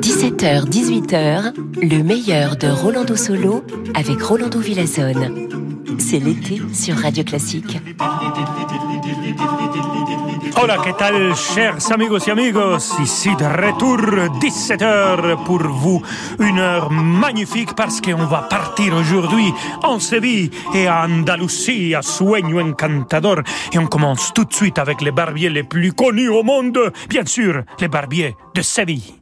17h, 18h, le meilleur de Rolando Solo avec Rolando Villazone. C'est l'été sur Radio Classique. Hola, ¿qué tal, chers amigos y amigos? Ici de retour, 17h pour vous. Une heure magnifique parce qu'on va partir aujourd'hui en Séville et à Andalousie, à Sueño Encantador. Et on commence tout de suite avec les barbiers les plus connus au monde. Bien sûr, les barbiers de Séville.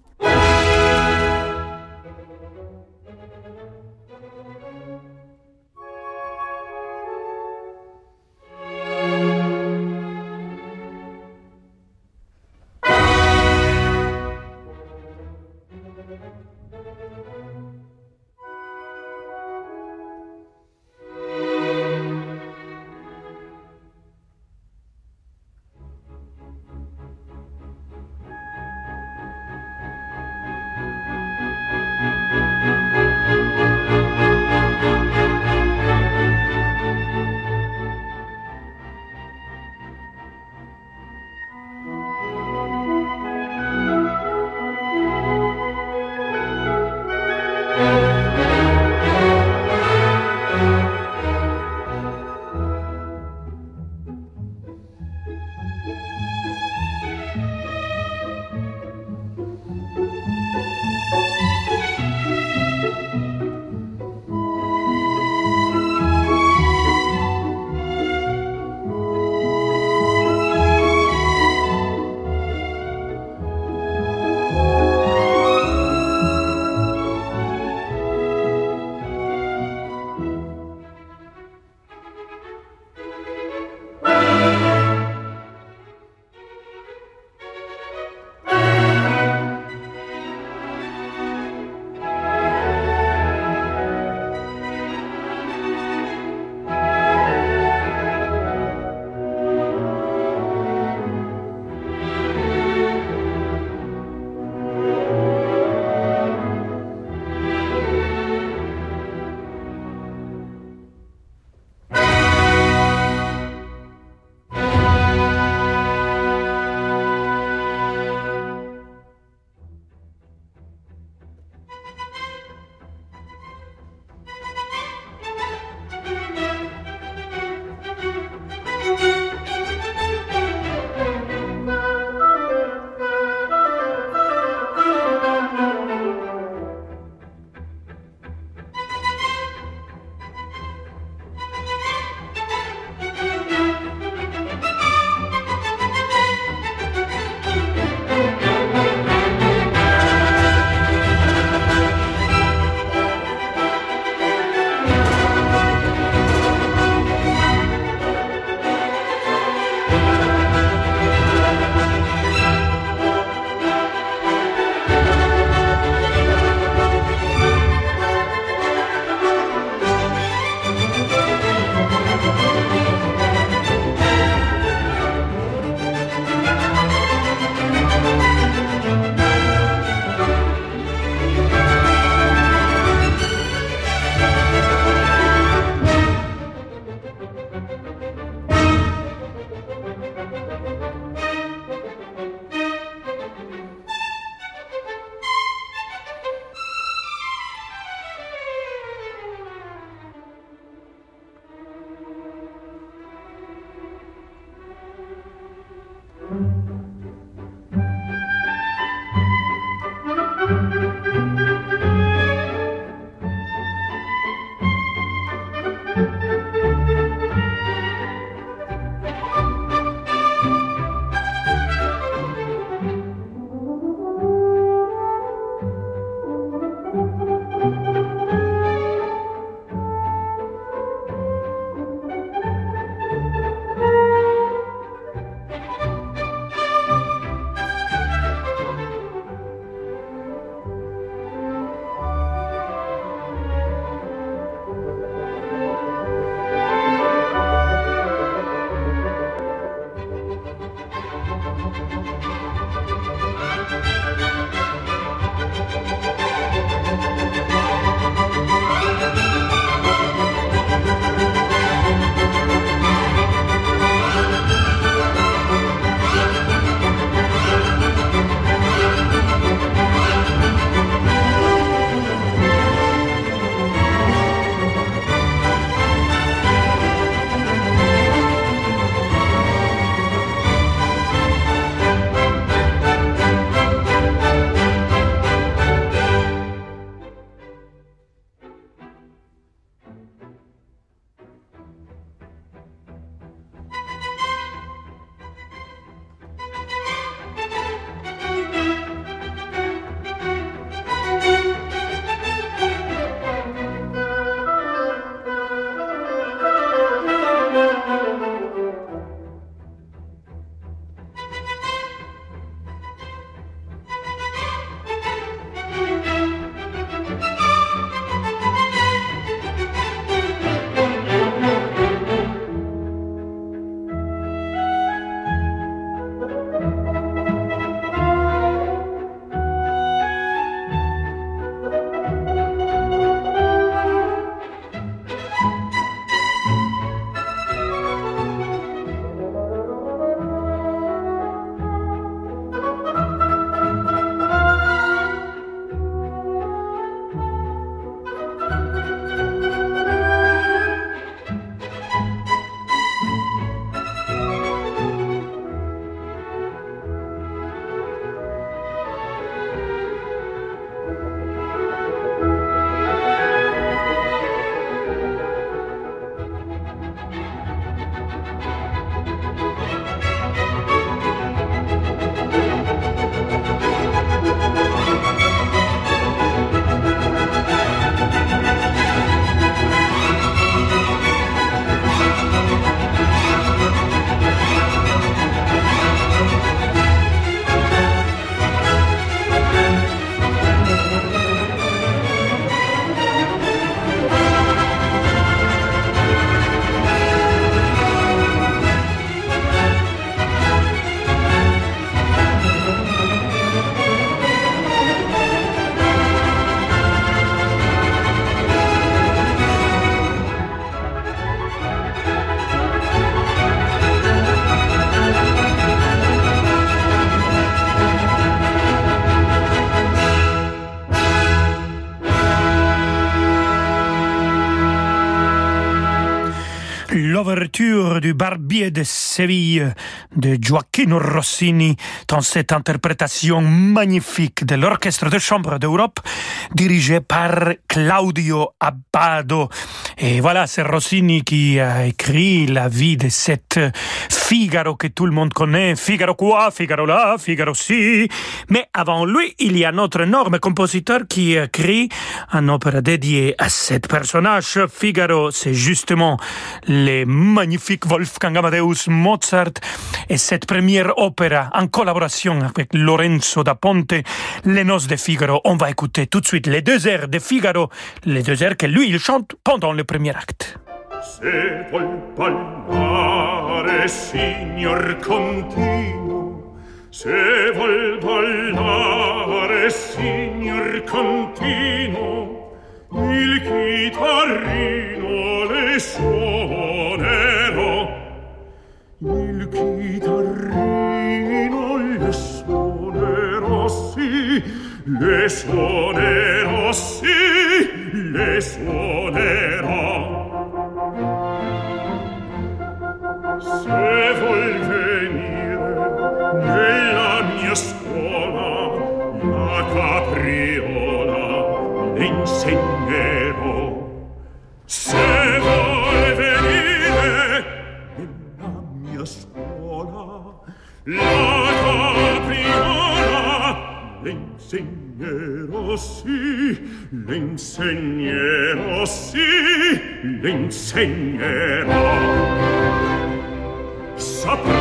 Du Barbier de Séville de Gioacchino Rossini dans cette interprétation magnifique de l'Orchestre de chambre d'Europe dirigé par Claudio Abbado. Et voilà, c'est Rossini qui a écrit la vie de cette Figaro que tout le monde connaît. Figaro quoi, Figaro là, Figaro si. Mais avant lui, il y a notre énorme compositeur qui écrit un opéra dédié à cet personnage. Figaro, c'est justement le magnifique Wolfgang Amadeus Mozart et cette première opéra en collaboration avec Lorenzo da Ponte, Les Noces de Figaro. On va écouter tout de suite les deux airs de Figaro, les deux airs que lui, il chante pendant le premier acte. Signor continuo, se signor continuo, il chitarrino le il chitarrino le suonerò sì le suonerò sì le suonerò sì, le insegnerò, sì, le insegnerò saprò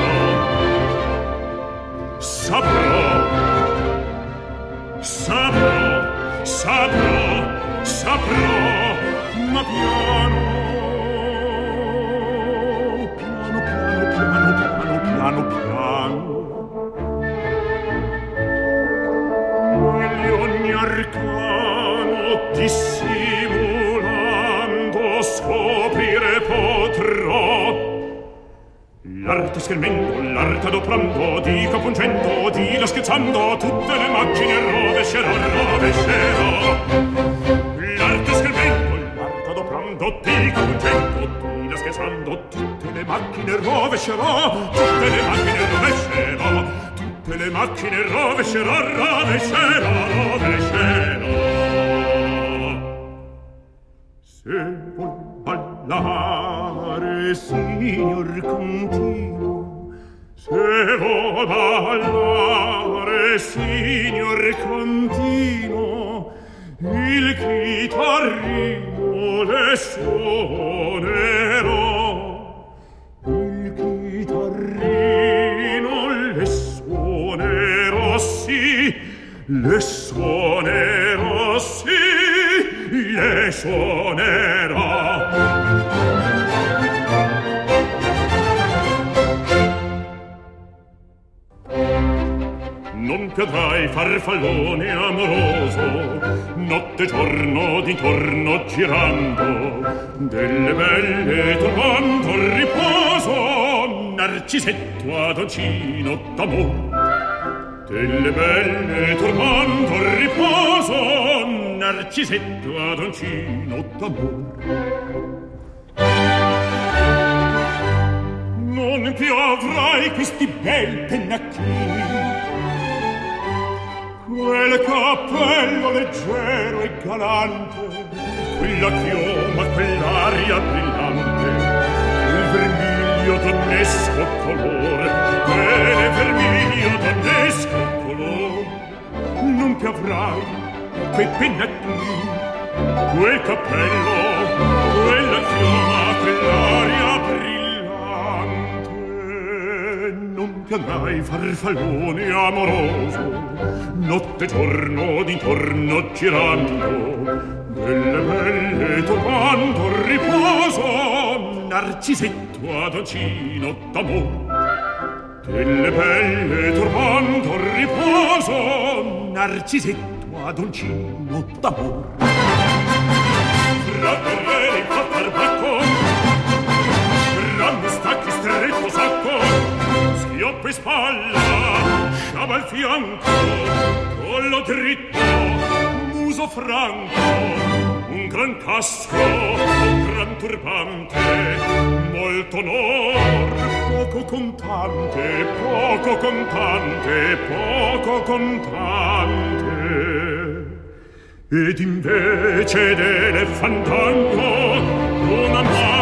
schermendo, l'arte adoprando, dico pungendo, di scherzando, tutte le macchine rovescerò, rovescerò. L'arte schermendo, l'arte adoprando, dico pungendo, di scherzando, tutte le macchine rovescerò, tutte le macchine rovescerò, tutte le macchine rovescerò, rovescerò, rovescerò. Se vuol ballare, signor continuo, Se vo ballare, signor Contino, il chitarrino le suonerò. Il chitarrino le suonerò, sì, le suonerò, sì, le suonerò. Non cadrai farfallone amoroso Notte e giorno d'intorno girando Delle belle trovando riposo Narcisetto adoncino d'amor Delle belle trovando riposo narcisetto adoncino d'amor non più avrai questi bel pennacchini quel cappello leggero e galante quella chioma, quell'aria brillante il vermiglio donnesco colore quel vermiglio donnesco colore. Non più avrai quei pennacchini, quel cappello, quella chioma, quell'aria piangai farfallone amoroso notte e giorno d'intorno girando delle belle turbando riposo narcisetto adoncino d'amor delle belle turbando riposo narcisetto adoncino d'amor in spalla, sciaba al fianco, collo dritto, muso franco, un gran casco, un gran turbante molto onor poco contante poco contante poco contante. Ed invece d'elefantango una marcia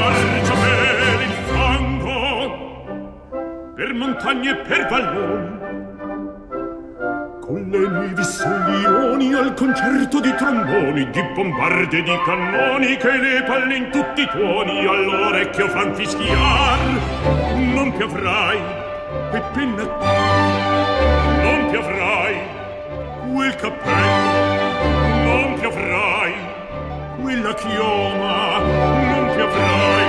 montagne per valloni con le nuovi solioni al concerto di tromboni, di bombarde di cannoni che le palle in tutti i tuoni all'orecchio fan fischiar. Non piovrai, e penna, non piovrai, quel cappello, non piovrai, quella chioma, non piovrai,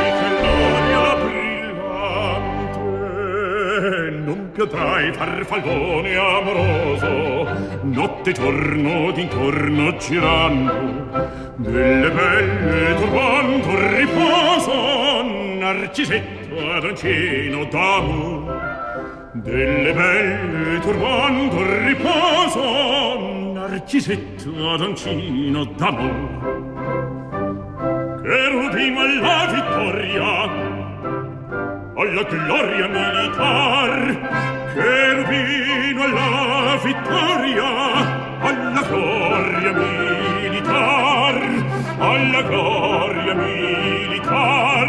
piotrai tra farfallone amoroso. Notte giorno d'intorno girando delle belle turbando riposo narcisetto ad d'amor delle belle turbando riposo narcisetto ad d'amor che Cherubino alla vittoria alla gloria militar cherubino alla vittoria alla gloria militar alla gloria militar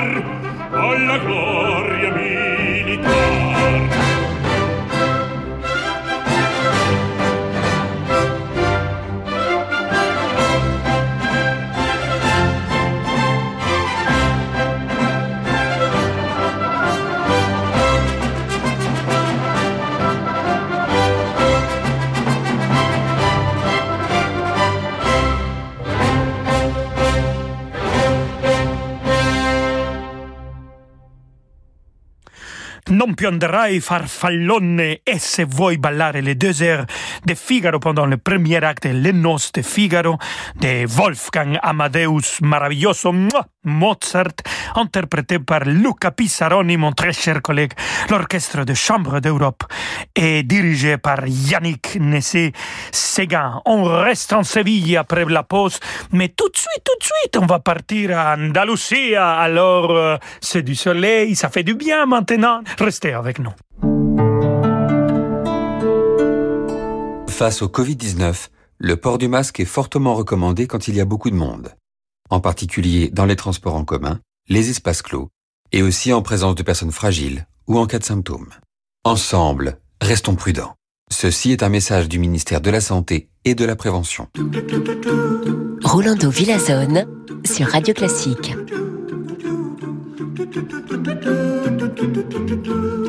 alla gloria militar. Non pionderai farfallone e se vuoi ballare les deux heures de Figaro pendant le premier acte Les Noces de Figaro de Wolfgang Amadeus maravilloso Mozart interprété par Luca Pissaroni mon très cher collègue l'orchestre de chambre d'Europe et dirigé par Yannick Nessé-Séguin. On reste en Séville après la pause mais tout de suite tout de suite on va partir à Andalusia alors euh, c'est du soleil ça fait du bien maintenant avec nous. Face au Covid-19, le port du masque est fortement recommandé quand il y a beaucoup de monde, en particulier dans les transports en commun, les espaces clos, et aussi en présence de personnes fragiles ou en cas de symptômes. Ensemble, restons prudents. Ceci est un message du ministère de la Santé et de la Prévention. Rolando Villazone sur Radio Classique. En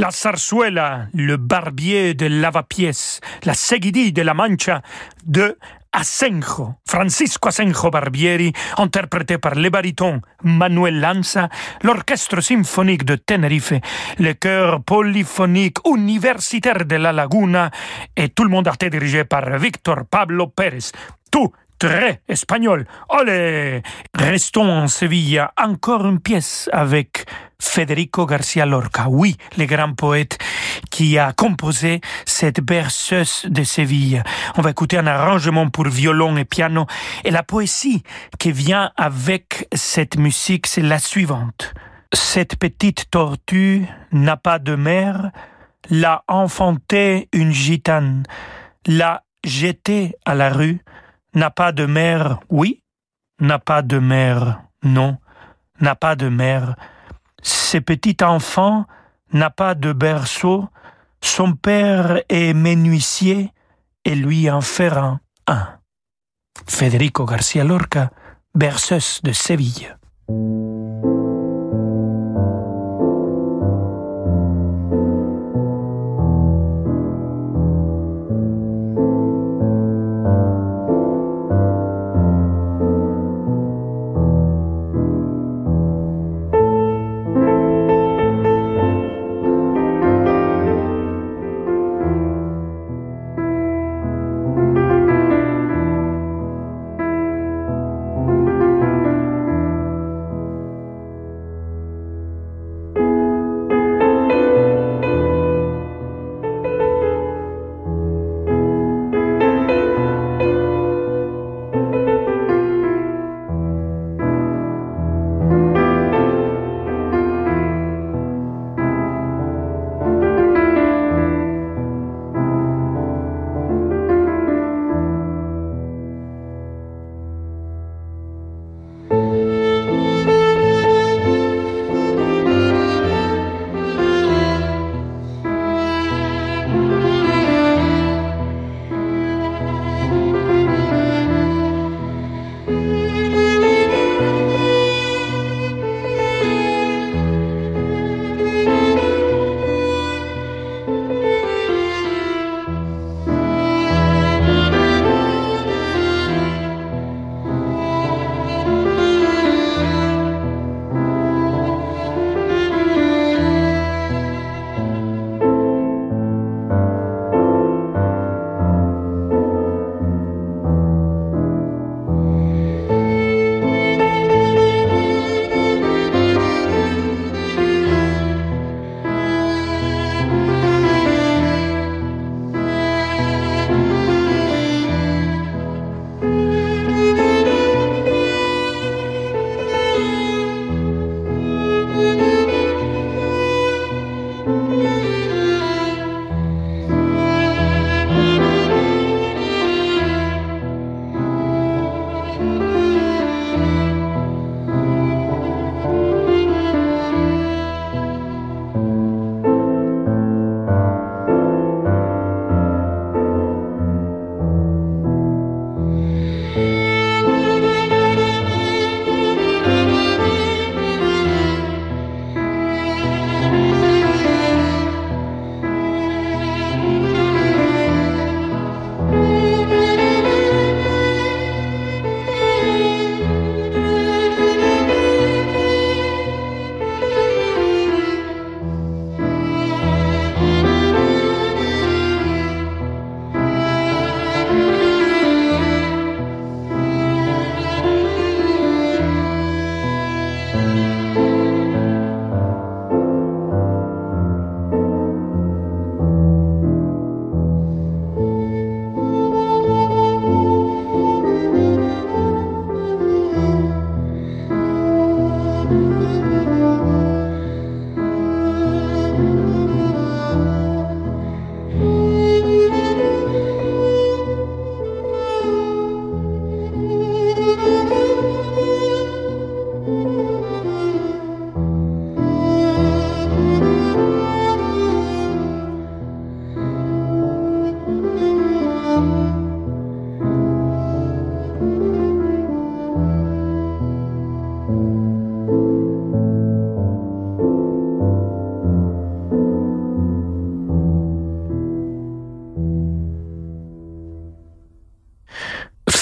la zarzuela, le barbier de lavapiés, la seguidille de la Mancha de Asenjo, Francisco Asenjo Barbieri, interprété par le baryton Manuel Lanza, l'orchestre symphonique de Tenerife, le chœur polyphonique universitaire de La Laguna et tout le monde a été dirigé par Victor Pablo Pérez. Tout très espagnol. Allez, restons en Séville. Encore une pièce avec Federico Garcia Lorca. Oui, le grand poète qui a composé cette berceuse de Séville. On va écouter un arrangement pour violon et piano. Et la poésie qui vient avec cette musique, c'est la suivante. Cette petite tortue n'a pas de mère, l'a enfanté une gitane, l'a jetée à la rue, n'a pas de mère, oui, n'a pas de mère, non, n'a pas de mère. Ce petit enfant n'a pas de berceau, son père est menuisier et lui en fera un. Federico Garcia Lorca, berceuse de Séville.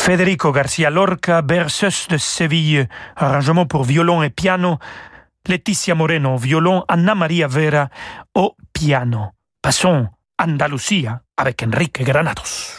Federico Garcia Lorca, berceuse de Séville, arrangement pour violon et piano, Laetitia Moreno, violon, Anna Maria Vera au piano. Passons Andalusia avec Enrique Granados.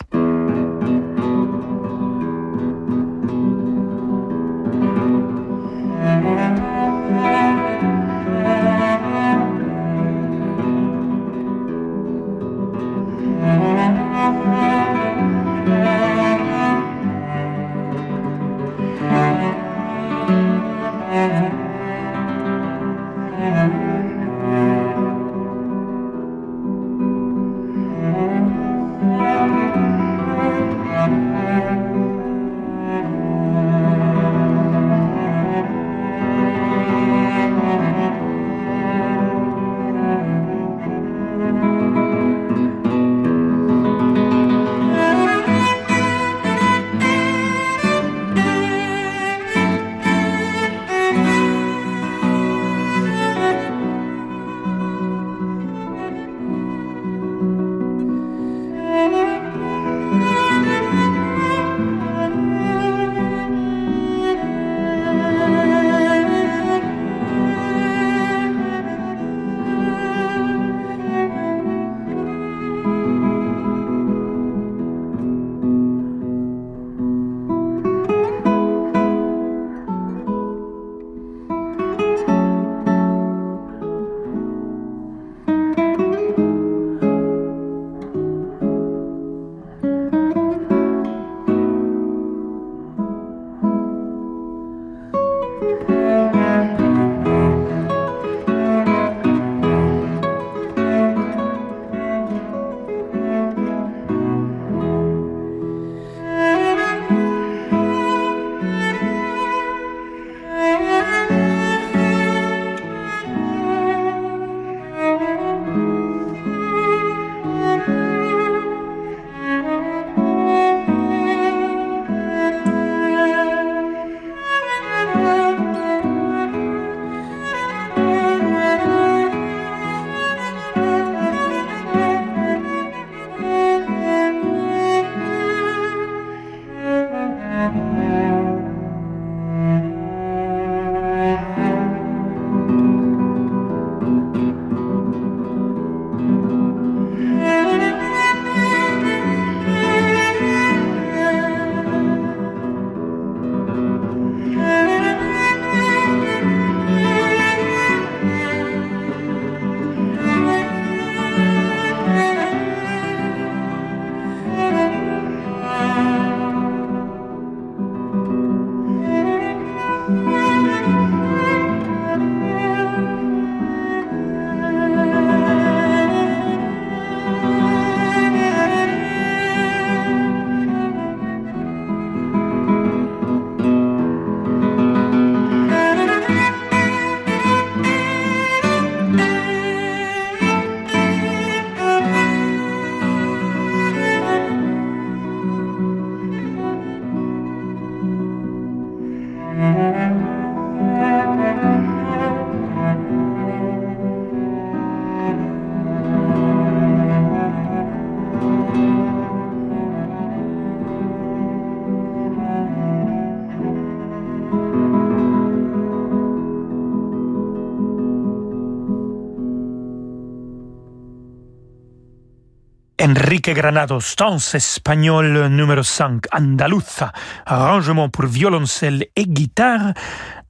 Enrique Granados, danse espagnole numéro 5, Andaluza, arrangement pour violoncelle et guitare.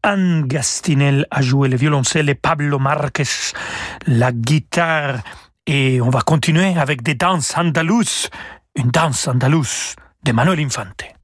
Anne Gastinel a joué le violoncelle Pablo Marquez la guitare. Et on va continuer avec des danses andalouses, une danse andalouse de Manuel Infante.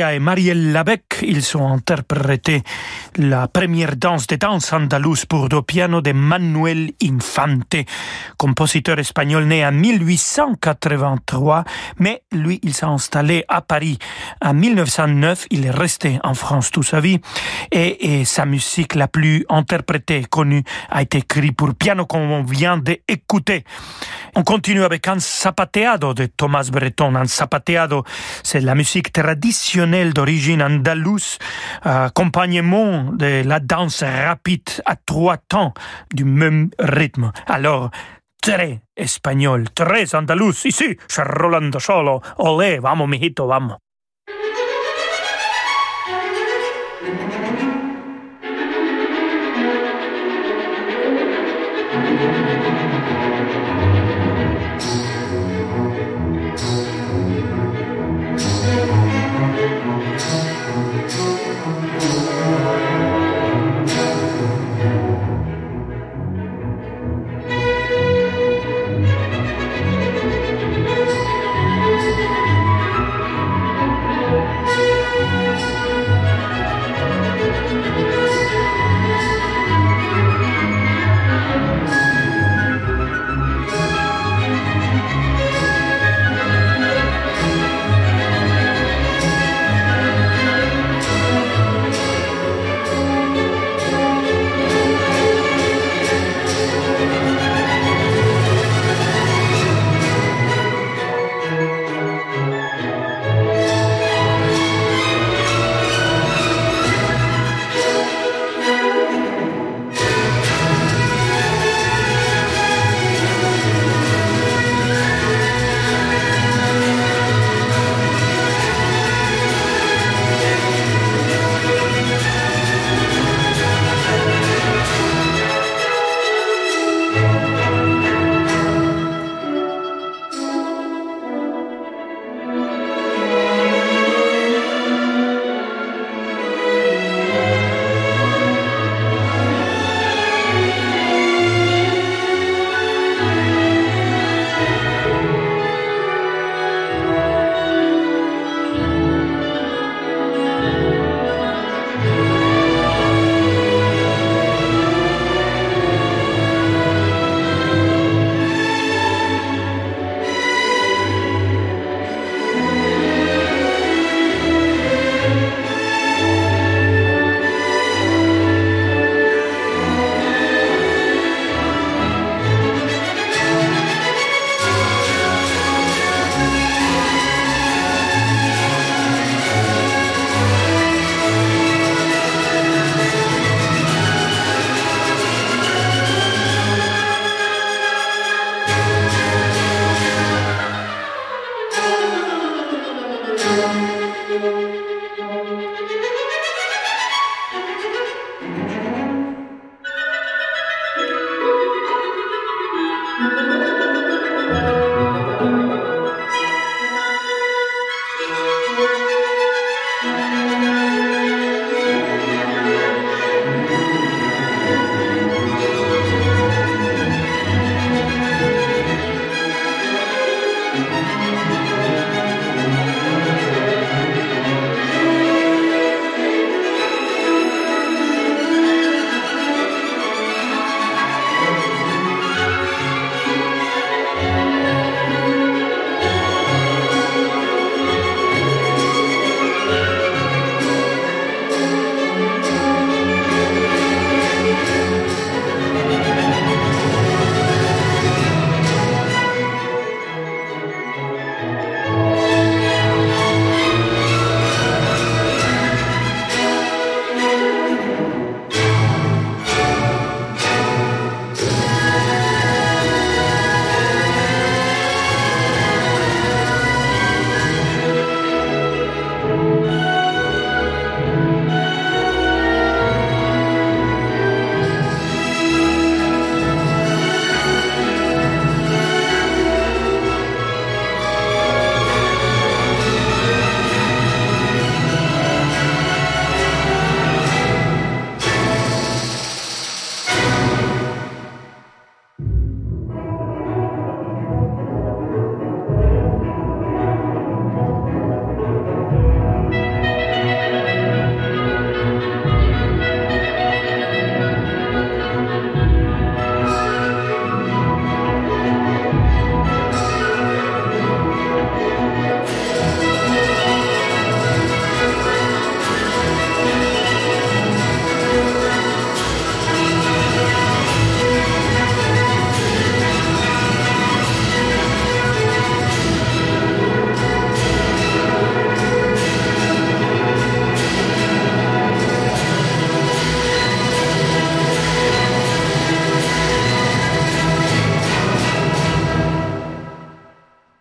Et Marielle Labec. Ils ont interprété la première danse de danse andalouse pour deux piano de Manuel Infante, compositeur espagnol né en 1883, mais lui, il s'est installé à Paris en 1909. Il est resté en France toute sa vie et, et sa musique la plus interprétée, connue, a été écrite pour piano qu'on vient d'écouter. On continue avec un zapateado de Thomas Breton. Un zapateado, c'est la musique traditionnelle d'origine andalouse, accompagnement de la danse rapide à trois temps du même rythme. Alors, très espagnol, très andaluz. Ici, c'est Rolando Solo. Olé, vamos, mijito, vamos.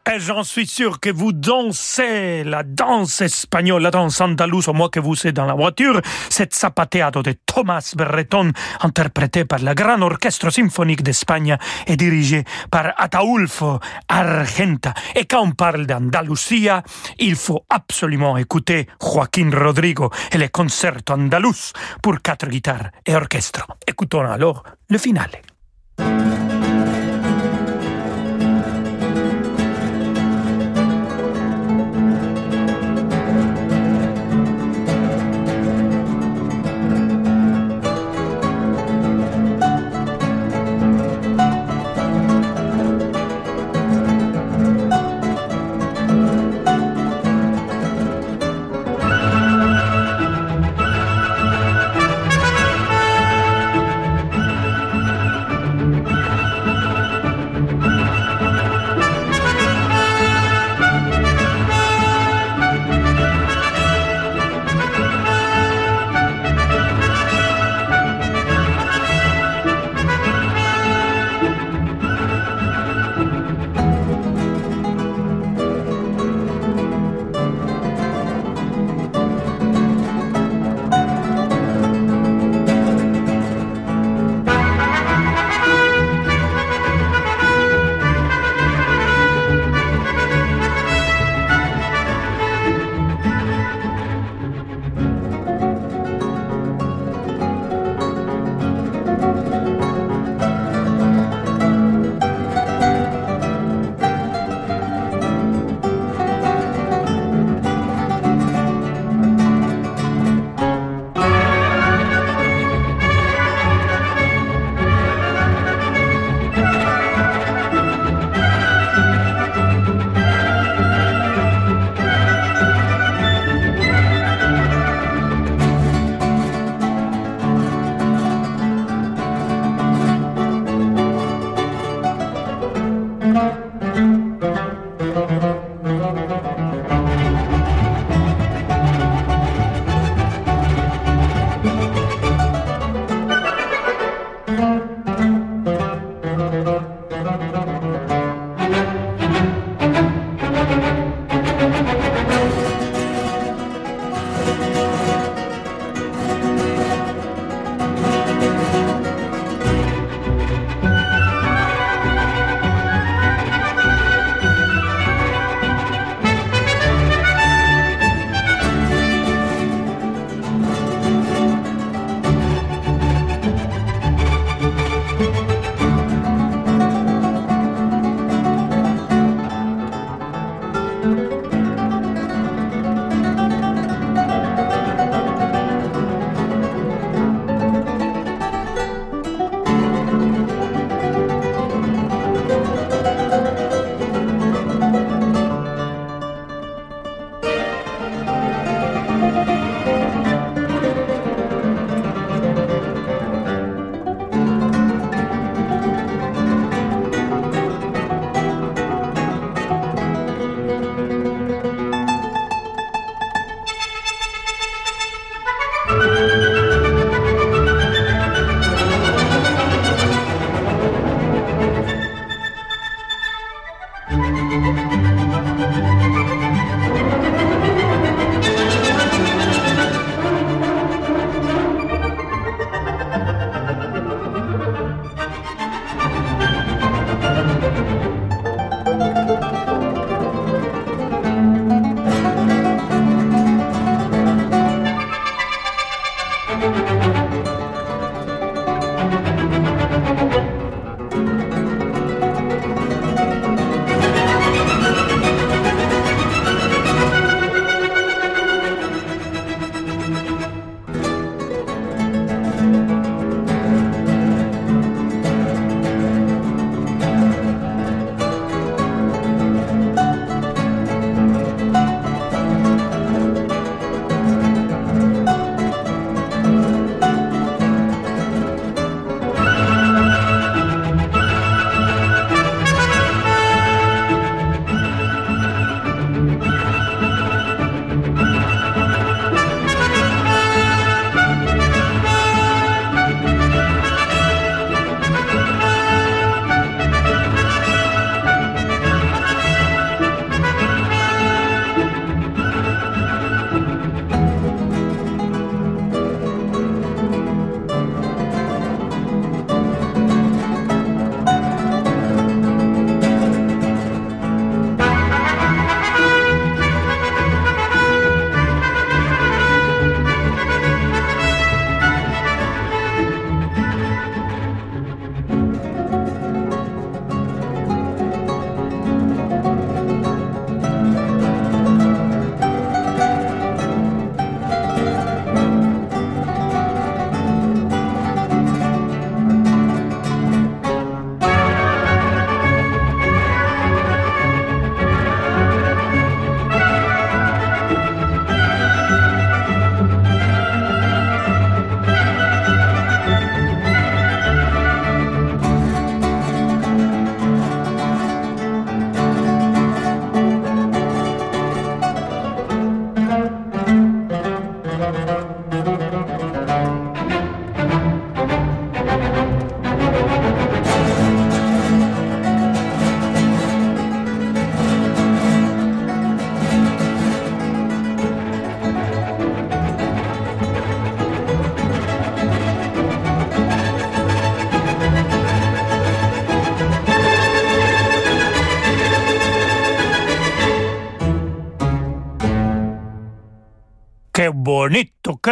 Ouais, j'en suis sûr que vous dansez la danse espagnole, la danse andalouse, au moins que vous êtes dans la voiture. Cette zapateado de Thomas Berreton, interprété par la Grand Orchestre Symphonique d'Espagne et dirigé par Ataulfo Argenta. Et quand on parle d'Andalusia, il faut absolument écouter Joaquín Rodrigo et les concertos andalous pour quatre guitares et orchestre. Écoutons alors le finale.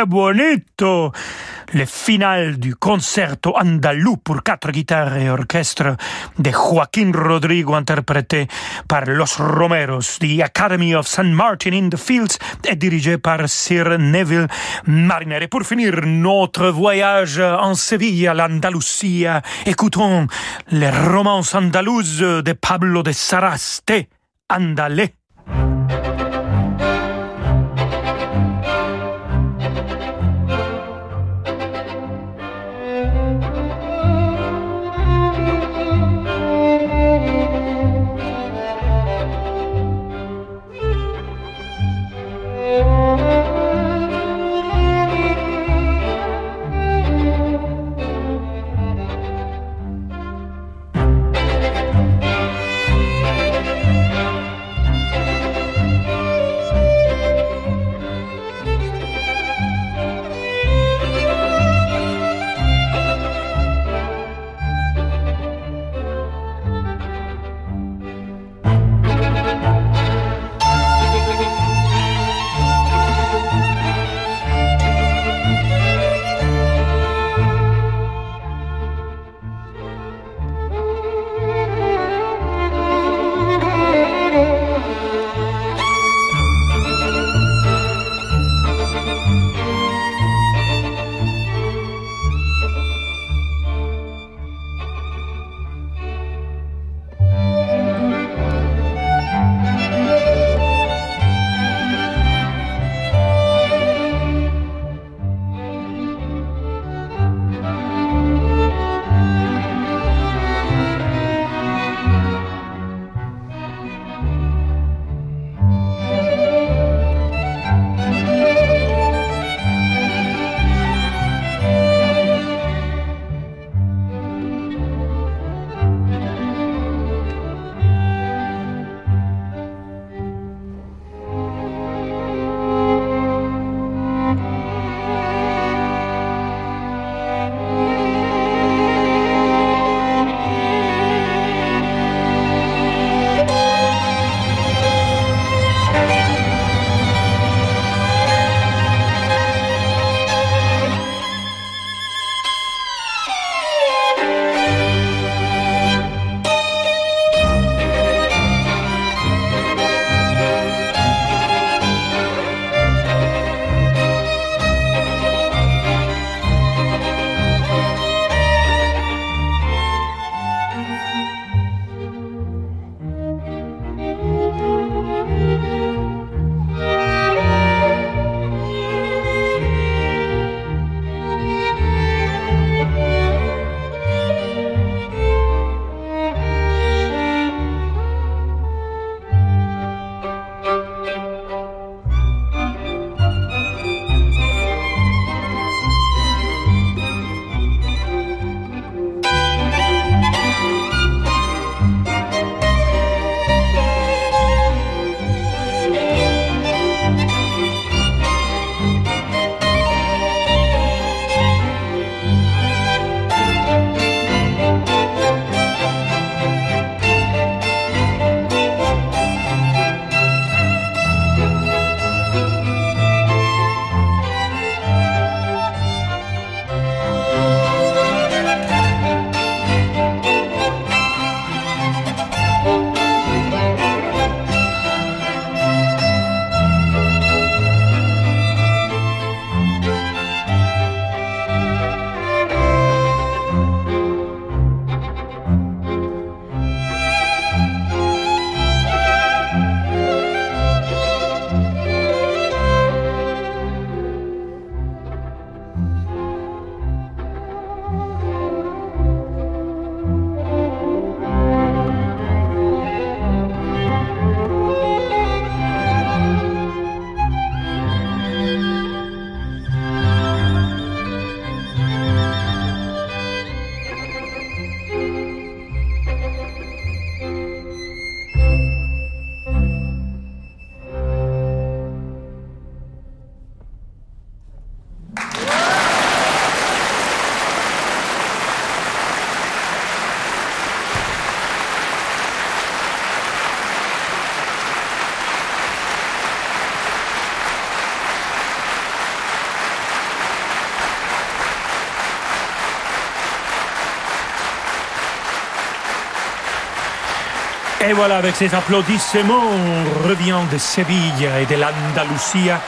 Bonito Le final du concerto andalou pour quatre guitares et orchestre de Joaquín Rodrigo interprété par Los Romeros. The Academy of St. Martin in the Fields est dirigé par Sir Neville Mariner. Et pour finir notre voyage en Séville, à l'Andalousie, écoutons les romances andalouses de Pablo de Saraste, Andalé. Voilà, avec ces applaudissements, on revient de Séville et de l'Andalusia.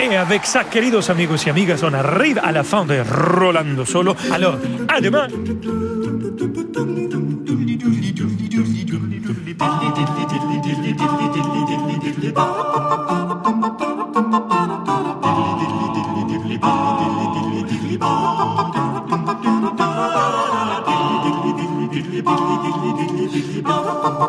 Et avec ça, queridos amigos y amigas, on arrive à la fin de Rolando Solo. Alors, à demain!